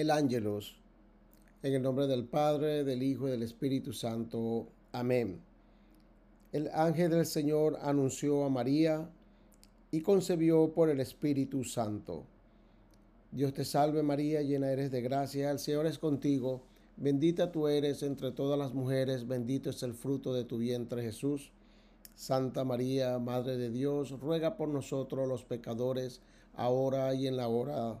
el ángelos. En el nombre del Padre, del Hijo y del Espíritu Santo. Amén. El ángel del Señor anunció a María y concebió por el Espíritu Santo. Dios te salve María, llena eres de gracia, el Señor es contigo, bendita tú eres entre todas las mujeres, bendito es el fruto de tu vientre Jesús. Santa María, Madre de Dios, ruega por nosotros los pecadores, ahora y en la hora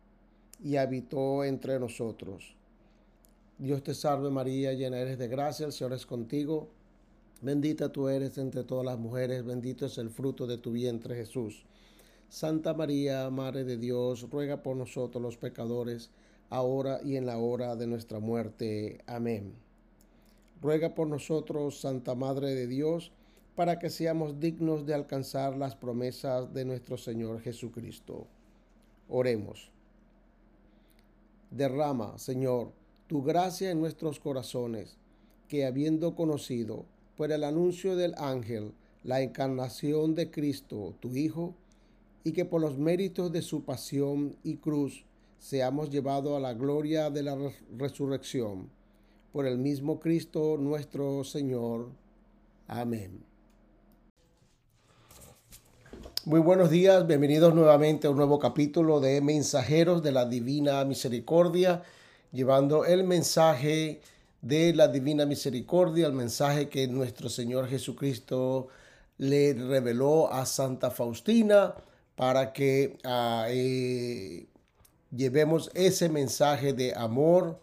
y habitó entre nosotros. Dios te salve María, llena eres de gracia, el Señor es contigo. Bendita tú eres entre todas las mujeres, bendito es el fruto de tu vientre Jesús. Santa María, Madre de Dios, ruega por nosotros los pecadores, ahora y en la hora de nuestra muerte. Amén. Ruega por nosotros, Santa Madre de Dios, para que seamos dignos de alcanzar las promesas de nuestro Señor Jesucristo. Oremos. Derrama, Señor, tu gracia en nuestros corazones, que habiendo conocido por el anuncio del ángel la encarnación de Cristo, tu Hijo, y que por los méritos de su pasión y cruz seamos llevados a la gloria de la resurrección. Por el mismo Cristo nuestro Señor. Amén. Muy buenos días, bienvenidos nuevamente a un nuevo capítulo de Mensajeros de la Divina Misericordia, llevando el mensaje de la Divina Misericordia, el mensaje que nuestro Señor Jesucristo le reveló a Santa Faustina para que uh, eh, llevemos ese mensaje de amor,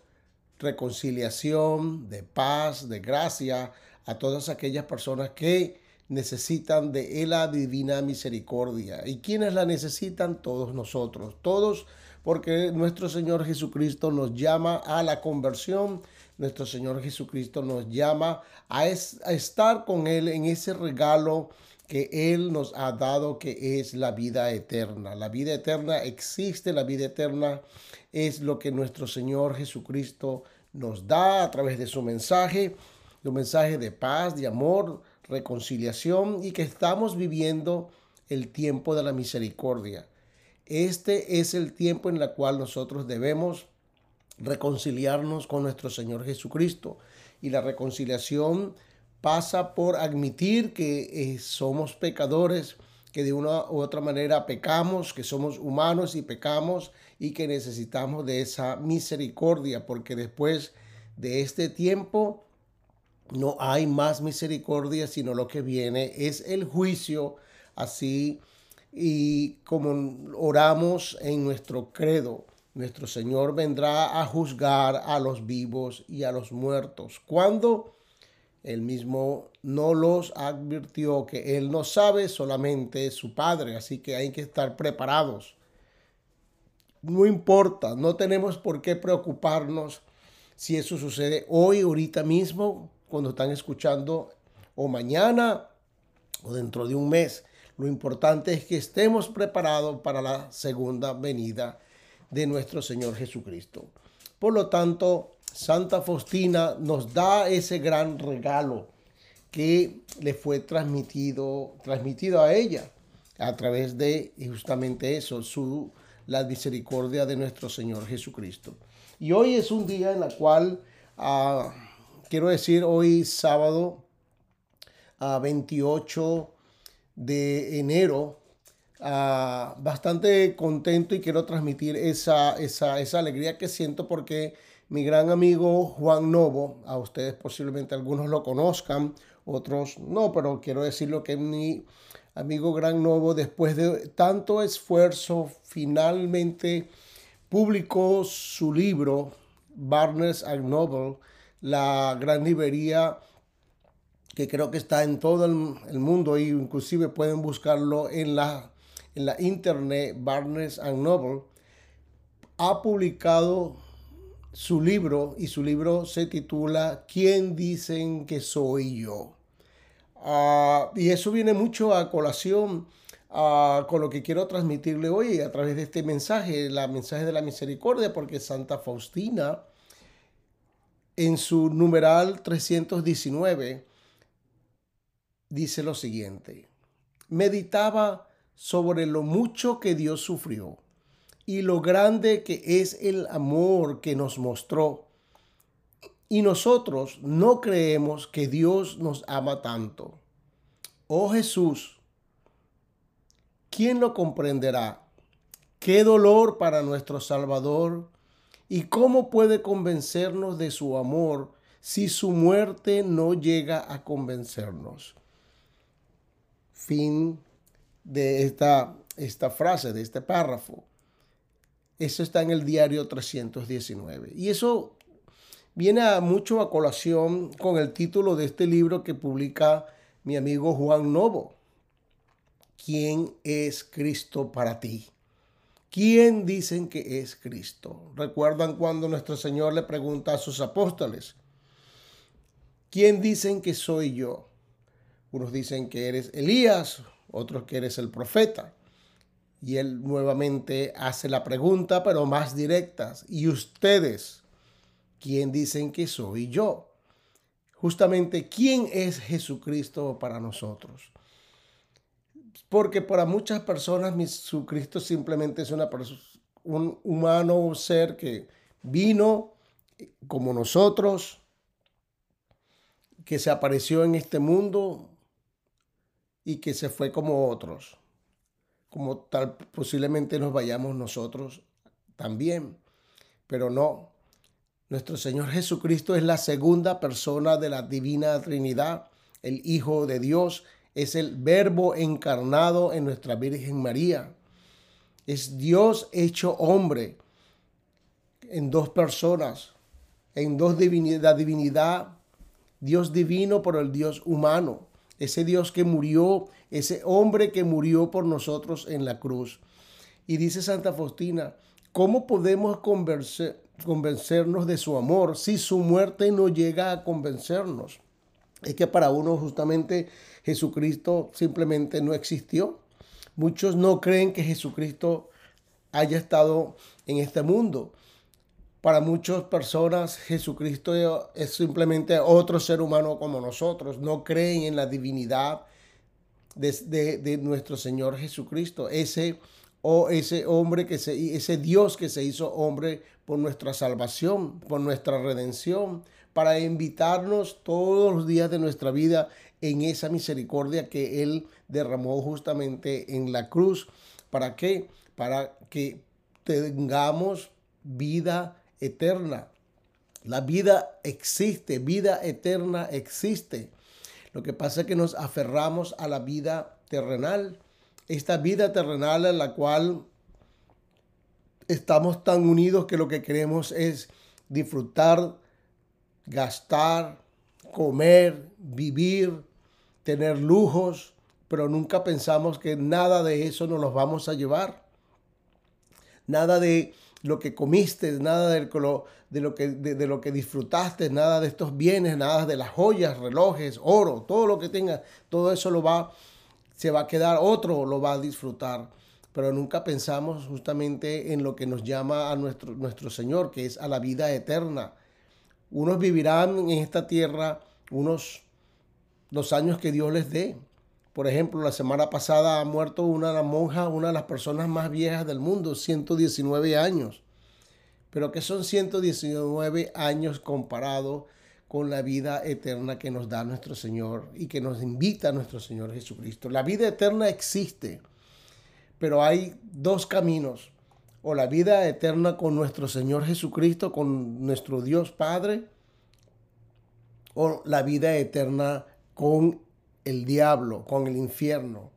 reconciliación, de paz, de gracia a todas aquellas personas que necesitan de la divina misericordia. ¿Y quienes la necesitan? Todos nosotros, todos, porque nuestro Señor Jesucristo nos llama a la conversión, nuestro Señor Jesucristo nos llama a, a estar con Él en ese regalo que Él nos ha dado, que es la vida eterna. La vida eterna existe, la vida eterna es lo que nuestro Señor Jesucristo nos da a través de su mensaje, un mensaje de paz, de amor, reconciliación y que estamos viviendo el tiempo de la misericordia. Este es el tiempo en el cual nosotros debemos reconciliarnos con nuestro Señor Jesucristo. Y la reconciliación pasa por admitir que eh, somos pecadores, que de una u otra manera pecamos, que somos humanos y pecamos y que necesitamos de esa misericordia, porque después de este tiempo no hay más misericordia, sino lo que viene es el juicio, así y como oramos en nuestro credo. Nuestro Señor vendrá a juzgar a los vivos y a los muertos. Cuando Él mismo no los advirtió que Él no sabe solamente su Padre, así que hay que estar preparados. No importa, no tenemos por qué preocuparnos si eso sucede hoy, ahorita mismo, cuando están escuchando o mañana o dentro de un mes. Lo importante es que estemos preparados para la segunda venida de nuestro Señor Jesucristo. Por lo tanto, Santa Faustina nos da ese gran regalo que le fue transmitido, transmitido a ella a través de justamente eso, su, la misericordia de nuestro Señor Jesucristo. Y hoy es un día en el cual uh, quiero decir, hoy sábado a 28 de enero, bastante contento y quiero transmitir esa, esa, esa alegría que siento porque mi gran amigo Juan Novo, a ustedes posiblemente algunos lo conozcan, otros no, pero quiero decirlo que mi amigo Gran Novo, después de tanto esfuerzo, finalmente publicó su libro, Barnes and Noble, la gran librería que creo que está en todo el, mundo y inclusive pueden buscarlo en la, en la internet Barnes and Noble ha publicado su libro y su libro se titula ¿Quién dicen que soy yo? Ah, y eso viene mucho a colación ah, con lo que quiero transmitirle hoy a través de este mensaje, la mensaje de la misericordia, porque Santa Faustina en su numeral 319 dice lo siguiente, meditaba sobre lo mucho que Dios sufrió y lo grande que es el amor que nos mostró. Y nosotros no creemos que Dios nos ama tanto. Oh Jesús, ¿quién lo comprenderá? Qué dolor para nuestro Salvador. ¿Y cómo puede convencernos de su amor si su muerte no llega a convencernos? Fin de esta, esta frase, de este párrafo. Eso está en el diario 319. Y eso viene a mucho a colación con el título de este libro que publica mi amigo Juan Novo. ¿Quién es Cristo para ti? ¿Quién dicen que es Cristo? ¿Recuerdan cuando nuestro Señor le pregunta a sus apóstoles? ¿Quién dicen que soy yo? Unos dicen que eres Elías, otros que eres el profeta. Y él nuevamente hace la pregunta, pero más directas. ¿Y ustedes? ¿Quién dicen que soy yo? Justamente, ¿quién es Jesucristo para nosotros? Porque para muchas personas Jesucristo simplemente es una un humano, ser que vino como nosotros, que se apareció en este mundo y que se fue como otros como tal posiblemente nos vayamos nosotros también. Pero no, nuestro Señor Jesucristo es la segunda persona de la divina Trinidad, el Hijo de Dios, es el Verbo encarnado en nuestra Virgen María. Es Dios hecho hombre en dos personas, en dos divinidad, la divinidad, Dios divino por el Dios humano ese Dios que murió, ese hombre que murió por nosotros en la cruz. Y dice Santa Faustina, ¿cómo podemos convencernos de su amor si su muerte no llega a convencernos? Es que para uno justamente Jesucristo simplemente no existió. Muchos no creen que Jesucristo haya estado en este mundo. Para muchas personas Jesucristo es simplemente otro ser humano como nosotros. No creen en la divinidad de, nuestro Señor Jesucristo. Ese, o ese hombre que se, ese Dios que se hizo hombre por nuestra salvación, por nuestra redención, para invitarnos todos los días de nuestra vida en esa misericordia que Él derramó justamente en la cruz. ¿Para qué? Para que tengamos vida eterna. La vida existe, vida eterna existe. Lo que pasa es que nos aferramos a la vida terrenal. Esta vida terrenal en la cual estamos tan unidos que lo que queremos es disfrutar, gastar, comer, vivir, tener lujos, pero nunca pensamos que nada de eso nos los vamos a llevar. Nada de lo que comiste, nada de lo, de lo, que, de, lo que disfrutaste, nada de estos bienes, nada de las joyas, relojes, oro, todo lo que tengas, todo eso lo va, se va a quedar, otro lo va a disfrutar. Pero nunca pensamos justamente en lo que nos llama a nuestro, nuestro Señor, que es a la vida eterna. Unos vivirán en esta tierra unos los años que Dios les dé, por ejemplo, la semana pasada ha muerto una de las monjas, una de las personas más viejas del mundo, 119 años. Pero que son 119 años comparado con la vida eterna que nos da nuestro Señor y que nos invita nuestro Señor Jesucristo. La vida eterna existe, pero hay dos caminos. O la vida eterna con nuestro Señor Jesucristo, con nuestro Dios Padre, o la vida eterna con el diablo, con el infierno.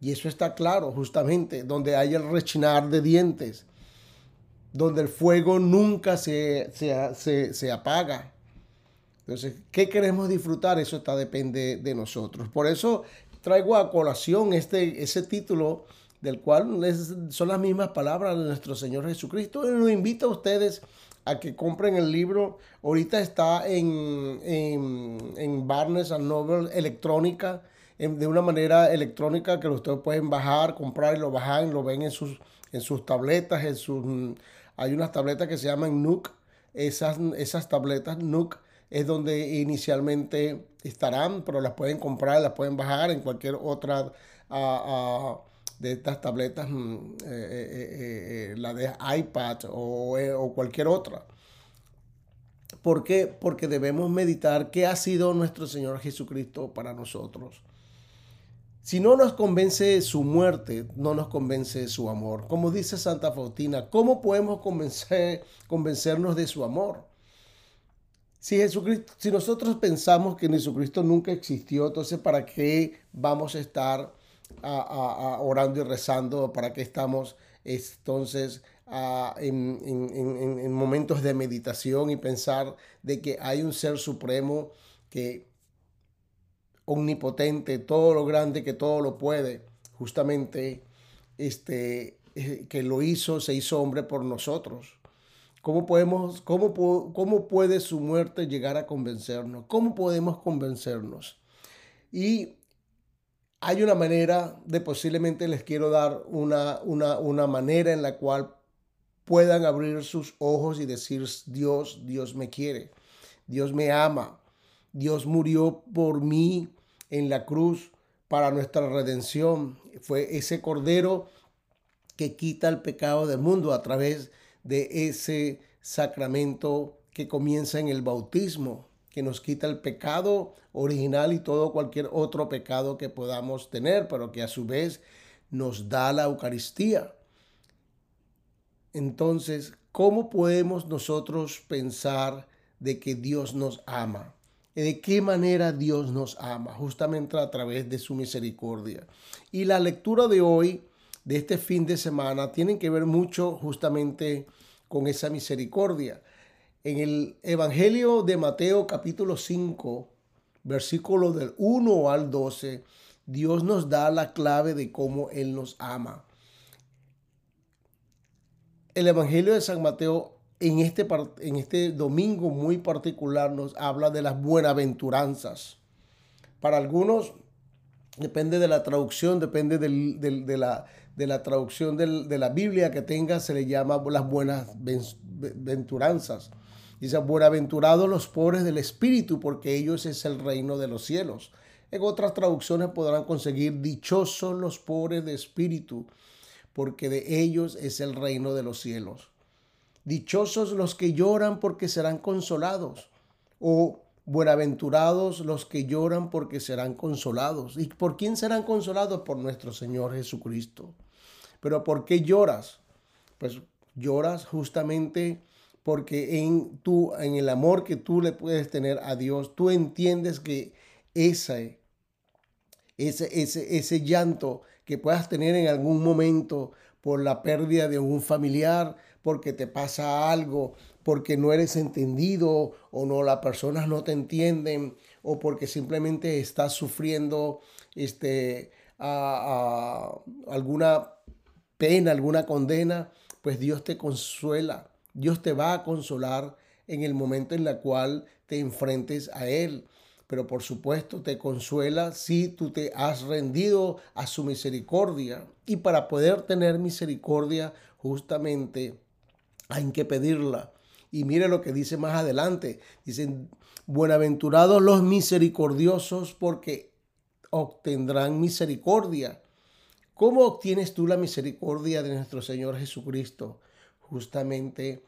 Y eso está claro, justamente, donde hay el rechinar de dientes, donde el fuego nunca se, se, apaga. Entonces, ¿qué queremos disfrutar? Eso está depende de nosotros. Por eso traigo a colación este, ese título del cual son las mismas palabras de nuestro Señor Jesucristo. Él nos invita a ustedes a que compren el libro. Ahorita está en, en, Barnes and Noble electrónica, de una manera electrónica que ustedes pueden bajar, comprar y lo bajan, lo ven en sus, en sus tabletas, en sus, hay unas tabletas que se llaman Nook. Esas, esas tabletas Nook es donde inicialmente estarán, pero las pueden comprar, las pueden bajar en cualquier otra de estas tabletas, mm, eh, eh, eh, la de iPad o, o cualquier otra. ¿Por qué? Porque debemos meditar qué ha sido nuestro Señor Jesucristo para nosotros. Si no nos convence su muerte, no nos convence su amor. Como dice Santa Faustina, ¿cómo podemos convencer, convencernos de su amor? Si, Jesucristo, si nosotros pensamos que Jesucristo nunca existió, entonces ¿para qué vamos a estar orando y rezando? ¿Para qué estamos entonces en, en momentos de meditación y pensar de que hay un ser supremo que omnipotente, todo lo grande, que todo lo puede, justamente este, eh, que lo hizo, se hizo hombre por nosotros. ¿Cómo, podemos, cómo, ¿Cómo puede su muerte llegar a convencernos? ¿Cómo podemos convencernos? Y hay una manera de posiblemente les quiero dar una, una, una manera en la cual puedan abrir sus ojos y decir, Dios, Dios me quiere, Dios me ama, Dios murió por mí en la cruz para nuestra redención. Fue ese cordero que quita el pecado del mundo a través de ese sacramento que comienza en el bautismo, que nos quita el pecado original y todo cualquier otro pecado que podamos tener, pero que a su vez nos da la Eucaristía. Entonces, ¿cómo podemos nosotros pensar de que Dios nos ama? ¿De qué manera Dios nos ama? Justamente a través de su misericordia. Y la lectura de hoy, de este fin de semana, tiene que ver mucho justamente con esa misericordia. En el Evangelio de Mateo capítulo 5, versículo del 1 al 12, Dios nos da la clave de cómo Él nos ama. El Evangelio de San Mateo en este, en este domingo muy particular nos habla de las buenaventuranzas. Para algunos, depende de la traducción, depende de, la, de la traducción de la Biblia que tenga, se le llama las buenas venturanzas. Dice, buenaventurados los pobres del espíritu, porque ellos es el reino de los cielos. En otras traducciones podrán conseguir dichosos los pobres de espíritu, porque de ellos es el reino de los cielos. Dichosos los que lloran porque serán consolados. O buenaventurados los que lloran porque serán consolados. ¿Y por quién serán consolados? Por nuestro Señor Jesucristo. Pero ¿por qué lloras? Pues lloras justamente porque en, tú, en el amor que tú le puedes tener a Dios, tú entiendes que ese, ese, ese, ese llanto que puedas tener en algún momento por la pérdida de un familiar, porque te pasa algo, porque no eres entendido o no, las personas no te entienden o porque simplemente estás sufriendo este, alguna pena, alguna condena, pues Dios te consuela. Dios te va a consolar en el momento en el cual te enfrentes a Él. Pero por supuesto te consuela si tú te has rendido a su misericordia. Y para poder tener misericordia, justamente hay que pedirla. Y mire lo que dice más adelante. Dicen, buenaventurados los misericordiosos porque obtendrán misericordia. ¿Cómo obtienes tú la misericordia de nuestro Señor Jesucristo? Justamente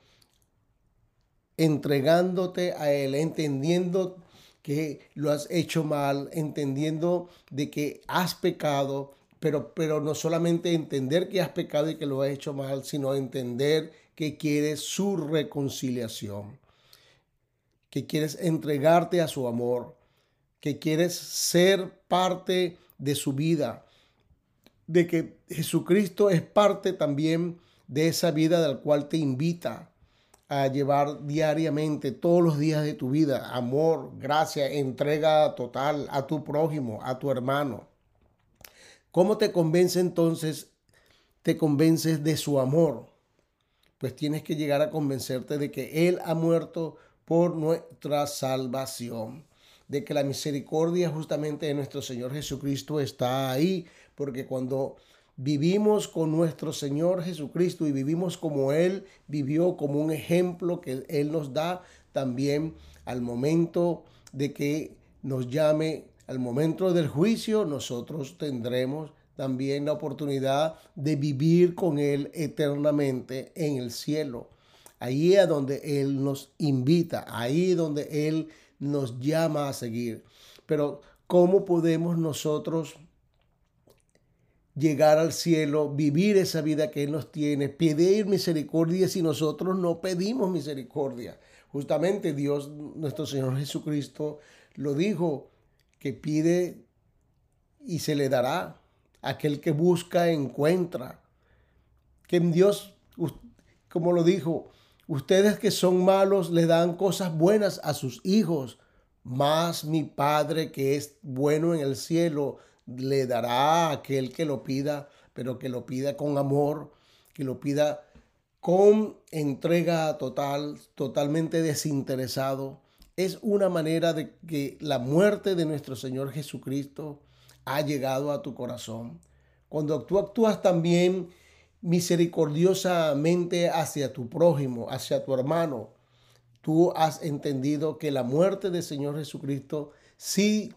entregándote a Él, entendiendo que lo has hecho mal, entendiendo de que has pecado, pero, pero no solamente entender que has pecado y que lo has hecho mal, sino entender que quieres su reconciliación, que quieres entregarte a su amor, que quieres ser parte de su vida, de que Jesucristo es parte también de esa vida del cual te invita a llevar diariamente, todos los días de tu vida, amor, gracia, entrega total a tu prójimo, a tu hermano. ¿Cómo te convence entonces te convences de su amor, pues tienes que llegar a convencerte de que Él ha muerto por nuestra salvación, de que la misericordia justamente de nuestro Señor Jesucristo está ahí, porque cuando vivimos con nuestro Señor Jesucristo y vivimos como Él vivió, como un ejemplo que Él nos da también al momento de que nos llame, al momento del juicio, nosotros tendremos también la oportunidad de vivir con Él eternamente en el cielo. Ahí es donde Él nos invita, ahí donde Él nos llama a seguir. Pero ¿cómo podemos nosotros llegar al cielo, vivir esa vida que Él nos tiene, pedir misericordia si nosotros no pedimos misericordia. Justamente Dios, nuestro Señor Jesucristo, lo dijo, que pide y se le dará. Aquel que busca, encuentra. Que Dios, como lo dijo, ustedes que son malos le dan cosas buenas a sus hijos, más mi Padre que es bueno en el cielo le dará a aquel que lo pida, pero que lo pida con amor, que lo pida con entrega total, totalmente desinteresado. Es una manera de que la muerte de nuestro Señor Jesucristo ha llegado a tu corazón. Cuando tú actúas también misericordiosamente hacia tu prójimo, hacia tu hermano, tú has entendido que la muerte del Señor Jesucristo sí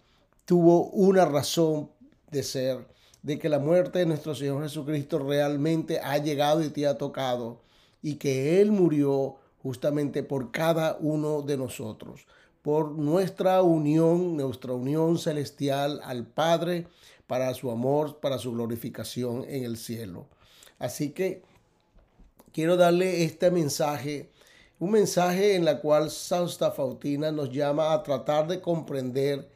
tuvo una razón de ser, de que la muerte de nuestro Señor Jesucristo realmente ha llegado y te ha tocado y que Él murió justamente por cada uno de nosotros, por nuestra unión, nuestra unión celestial al Padre, para su amor, para su glorificación en el cielo. Así que quiero darle este mensaje, un mensaje en la cual Santa Fautina nos llama a tratar de comprender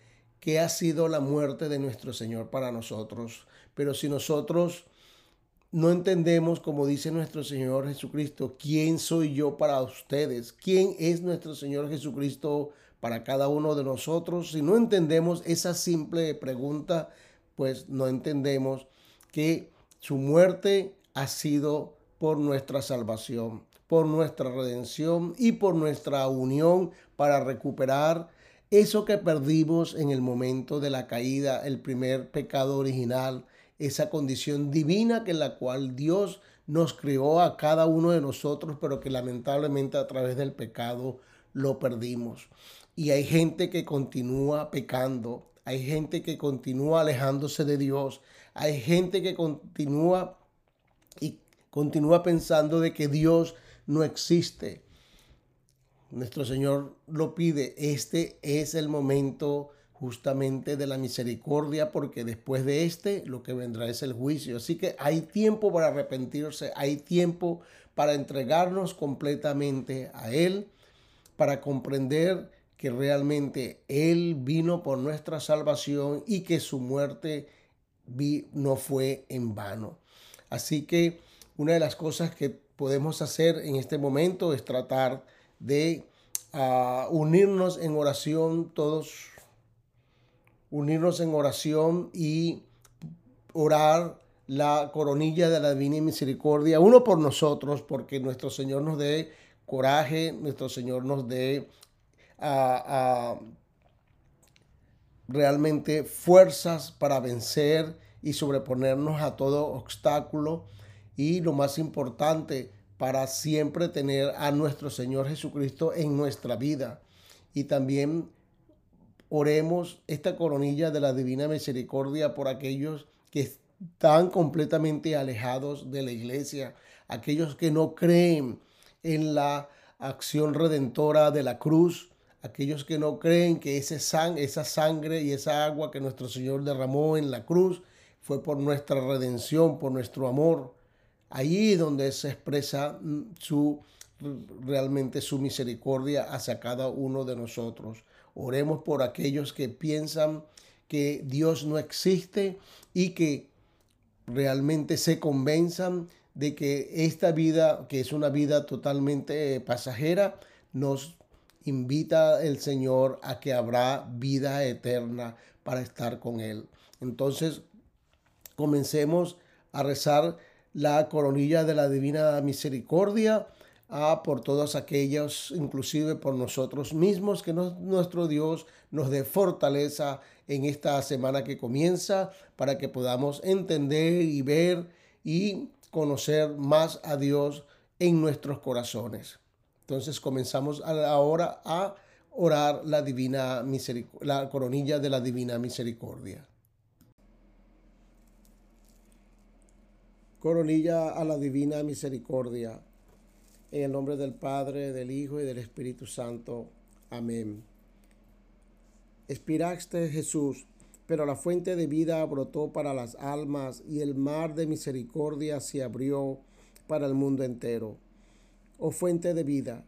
que ha sido la muerte de nuestro Señor para nosotros. Pero si nosotros no entendemos, como dice nuestro Señor Jesucristo, quién soy yo para ustedes, quién es nuestro Señor Jesucristo para cada uno de nosotros, si no entendemos esa simple pregunta, pues no entendemos que su muerte ha sido por nuestra salvación, por nuestra redención y por nuestra unión para recuperar eso que perdimos en el momento de la caída, el primer pecado original, esa condición divina que en la cual Dios nos creó a cada uno de nosotros, pero que lamentablemente a través del pecado lo perdimos. Y hay gente que continúa pecando, hay gente que continúa alejándose de Dios, hay gente que continúa y continúa pensando de que Dios no existe. Nuestro Señor lo pide. Este es el momento justamente de la misericordia, porque después de este lo que vendrá es el juicio. Así que hay tiempo para arrepentirse, hay tiempo para entregarnos completamente a Él, para comprender que realmente Él vino por nuestra salvación y que su muerte no fue en vano. Así que una de las cosas que podemos hacer en este momento es tratar de uh, unirnos en oración todos, unirnos en oración y orar la coronilla de la divina misericordia, uno por nosotros, porque nuestro Señor nos dé coraje, nuestro Señor nos dé uh, uh, realmente fuerzas para vencer y sobreponernos a todo obstáculo. Y lo más importante, para siempre tener a nuestro Señor Jesucristo en nuestra vida. Y también oremos esta coronilla de la divina misericordia por aquellos que están completamente alejados de la iglesia, aquellos que no creen en la acción redentora de la cruz, aquellos que no creen que ese sang esa sangre y esa agua que nuestro Señor derramó en la cruz fue por nuestra redención, por nuestro amor. Es donde se expresa mm, su realmente su misericordia hacia cada uno de nosotros. Oremos por aquellos que piensan que Dios no existe y que realmente se convenzan de que esta vida, que es una vida totalmente pasajera, nos invita el Señor a que habrá vida eterna para estar con Él. Entonces, comencemos a rezar la coronilla de la divina misericordia, a por todos aquellos, inclusive por nosotros mismos, que nuestro Dios nos dé fortaleza en esta semana que comienza para que podamos entender y ver y conocer más a Dios en nuestros corazones. Entonces comenzamos ahora a orar la divina la coronilla de la divina misericordia. Coronilla a la divina misericordia. En el nombre del Padre, del Hijo y del Espíritu Santo. Amén. Espiraste Jesús, pero la fuente de vida brotó para las almas y el mar de misericordia se abrió para el mundo entero. Oh fuente de vida,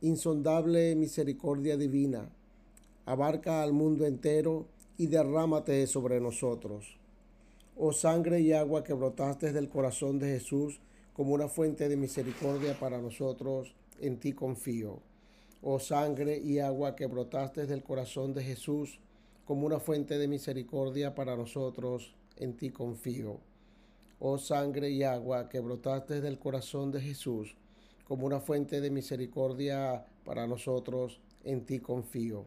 insondable misericordia divina, abarca al mundo entero y derrámate sobre nosotros. Oh sangre y agua que brotaste del corazón de Jesús como una fuente de misericordia para nosotros, en ti confío oh sangre y agua que brotaste del corazón de Jesús, como una fuente de misericordia para nosotros, en ti confío. Oh sangre y agua que brotaste del corazón de Jesús, como una fuente de misericordia para nosotros, en ti confío.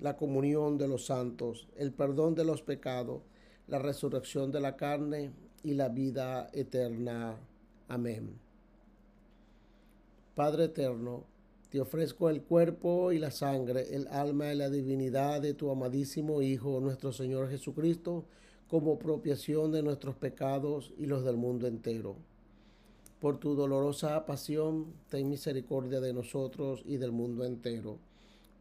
la comunión de los santos, el perdón de los pecados, la resurrección de la carne y la vida eterna. Amén. Padre eterno, te ofrezco el cuerpo y la sangre, el alma y la divinidad de tu amadísimo Hijo, nuestro Señor Jesucristo, como propiación de nuestros pecados y los del mundo entero. Por tu dolorosa pasión, ten misericordia de nosotros y del mundo entero.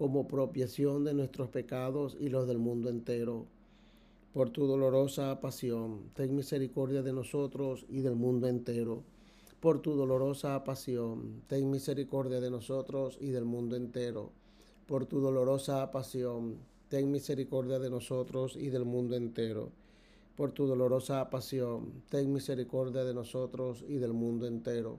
como propiación de nuestros pecados y los del mundo entero. Por tu dolorosa pasión, ten misericordia de nosotros y del mundo entero por tu dolorosa pasión, ten misericordia de nosotros y del mundo entero. Por tu dolorosa pasión, ten misericordia de nosotros y del mundo entero. Por tu dolorosa pasión, ten misericordia de nosotros y del mundo entero.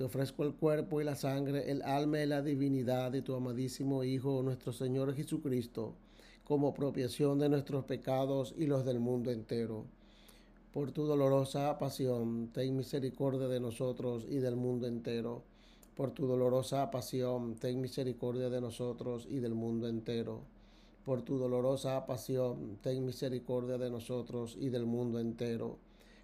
te ofrezco el cuerpo y la sangre, el alma y la divinidad de tu amadísimo Hijo, nuestro Señor Jesucristo, como propiación de nuestros pecados y los del mundo entero. Por tu dolorosa pasión, ten misericordia de nosotros y del mundo entero. Por tu dolorosa pasión, ten misericordia de nosotros y del mundo entero. Por tu dolorosa pasión, ten misericordia de nosotros y del mundo entero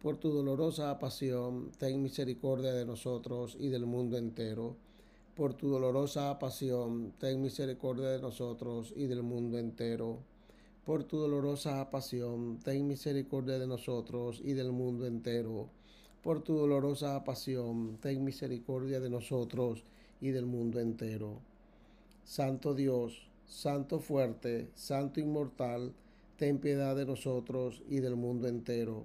por tu dolorosa pasión, ten misericordia de nosotros y del mundo entero. Por tu dolorosa pasión, ten misericordia de nosotros y del mundo entero. Por tu dolorosa pasión, ten misericordia de nosotros y del mundo entero. Por tu dolorosa pasión, ten misericordia de nosotros y del mundo entero. Santo Dios, Santo fuerte, Santo inmortal, ten piedad de nosotros y del mundo entero.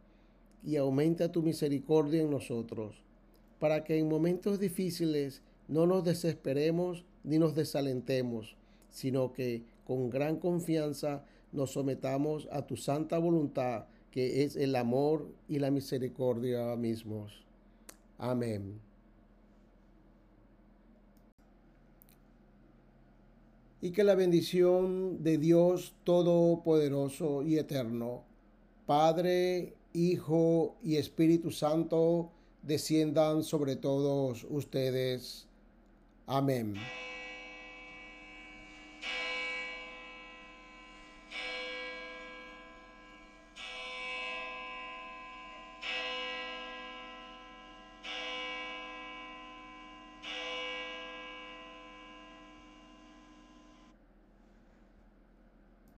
y aumenta tu misericordia en nosotros, para que en momentos difíciles no nos desesperemos ni nos desalentemos, sino que con gran confianza nos sometamos a tu santa voluntad, que es el amor y la misericordia mismos. Amén. Y que la bendición de Dios Todopoderoso y Eterno, Padre, Hijo y Espíritu Santo desciendan sobre todos ustedes. Amén.